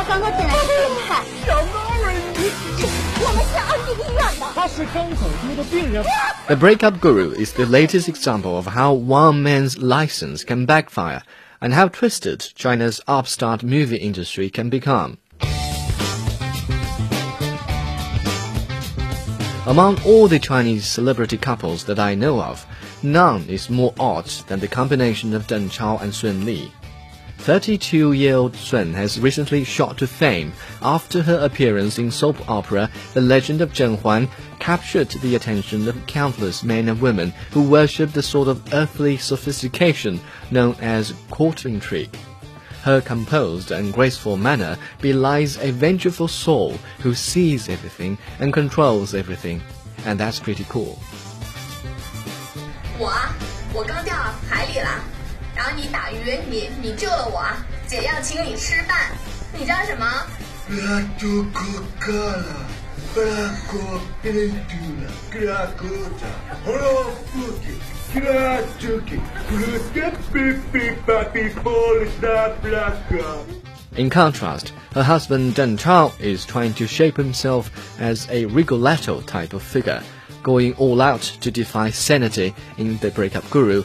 家刚刚进来是审判。小高人，我们是安定医院的。他是刚走丢的病人。The Breakup Guru is the latest example of how one man's license can backfire and how twisted China's upstart movie industry can become. Among all the Chinese celebrity couples that I know of, none is more odd than the combination of Deng Chao and Sun Li. 32-year-old Sun has recently shot to fame after her appearance in soap opera The Legend of Zhen Huan captured the attention of countless men and women who worship the sort of earthly sophistication known as court intrigue. Her composed and graceful manner belies a vengeful soul who sees everything and controls everything, and that's pretty cool. 我啊，我刚掉海里了。然后你打鱼，你你救了我，姐要请你吃饭，你叫什么？ In contrast, her husband Deng Chao is trying to shape himself as a Rigoletto type of figure, going all out to defy sanity in The Breakup Guru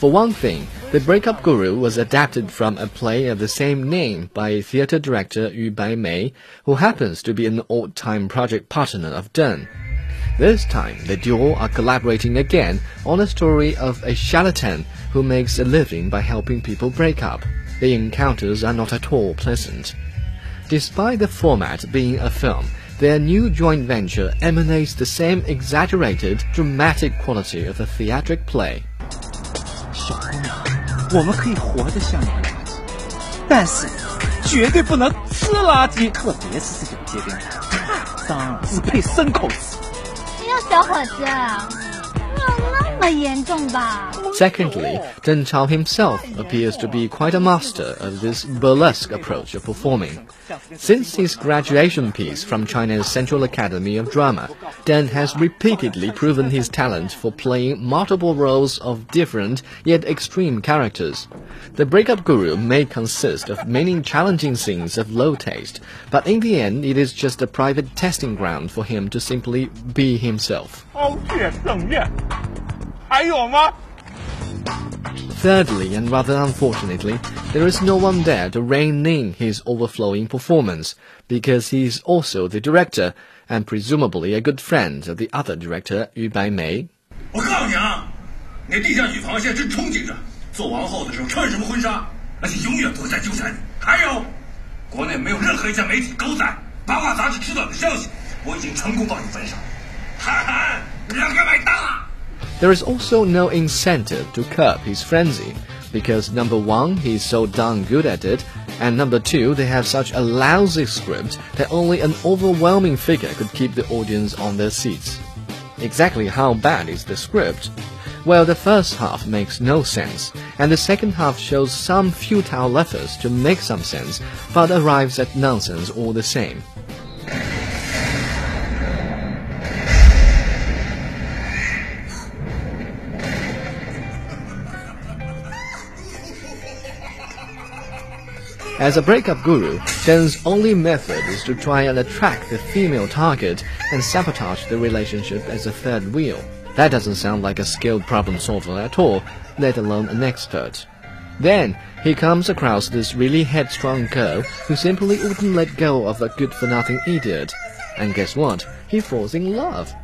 For one thing, The Breakup Guru was adapted from a play of the same name by theater director Yu Baimei, who happens to be an old-time project partner of Deng. This time, the duo are collaborating again on a story of a charlatan who makes a living by helping people break up. The encounters are not at all pleasant. Despite the format being a film, their new joint venture emanates the same exaggerated, dramatic quality of a theatric play. 小姑娘，我们可以活得像一个垃圾，但是绝对不能吃垃圾，特别是这种街边摊，太脏了，只配牲口吃。哎呀，小伙子，Secondly, Deng Chao himself appears to be quite a master of this burlesque approach of performing. Since his graduation piece from China's Central Academy of Drama, Deng has repeatedly proven his talent for playing multiple roles of different yet extreme characters. The Breakup Guru may consist of many challenging scenes of low taste, but in the end it is just a private testing ground for him to simply be himself. 凹血正面， 还有吗？ Thirdly, and rather unfortunately, there is no one there to rein in his overflowing performance, because he is also the director, and presumably a good friend of the other director, Yu Baimei. 我告诉你啊，那地下女螃蟹真憧憬着做王后的时候穿什么婚纱，而且永远不会再纠缠你。还有，国内没有任何一家媒体狗仔八卦杂志知道的消息，我已经成功帮你分上。涵涵，你让该买单了。 There is also no incentive to curb his frenzy, because number one, he's so darn good at it, and number two, they have such a lousy script that only an overwhelming figure could keep the audience on their seats. Exactly how bad is the script? Well, the first half makes no sense, and the second half shows some futile efforts to make some sense, but arrives at nonsense all the same. As a breakup guru, Deng's only method is to try and attract the female target and sabotage the relationship as a third wheel. That doesn't sound like a skilled problem solver at all, let alone an expert. Then he comes across this really headstrong girl who simply wouldn't let go of a good for nothing idiot. And guess what? He falls in love.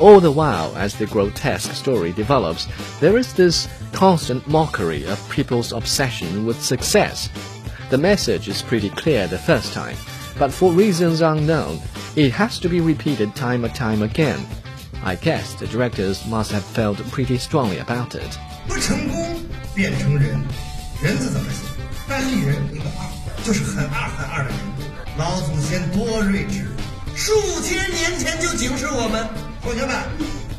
All the while, as the grotesque story develops, there is this constant mockery of people's obsession with success. The message is pretty clear the first time, but for reasons unknown, it has to be repeated time and time again. I guess the directors must have felt pretty strongly about it. 不成功变成人，人字怎么写？单立人一个二，就是很二很二的人。老祖先多睿智，数千年前就警示我们， 同学们，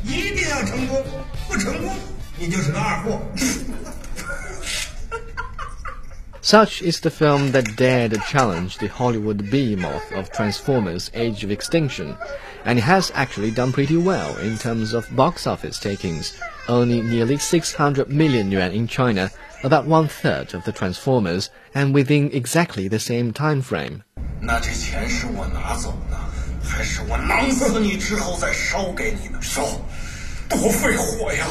一定要成功，不成功你就是个二货。 Such is the film that dared to challenge the Hollywood behemoth of Transformers Age of Extinction, and it has actually done pretty well in terms of box office takings, earning nearly 600 million yuan in China, about one third of the Transformers, and within exactly the same time frame. 那这钱是我拿走呢， 还是我囊死你之后再烧给你呢？烧，多费火呀！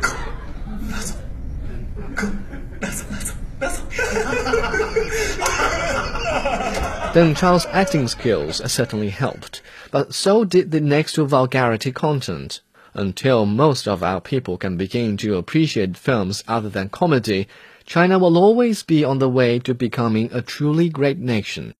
哥，拿走，哥，拿走，拿走，拿走。 Deng Chao's acting skills certainly helped, but so did the next to vulgarity content. Until most of our people can begin to appreciate films other than comedy, China will always be on the way to becoming a truly great nation.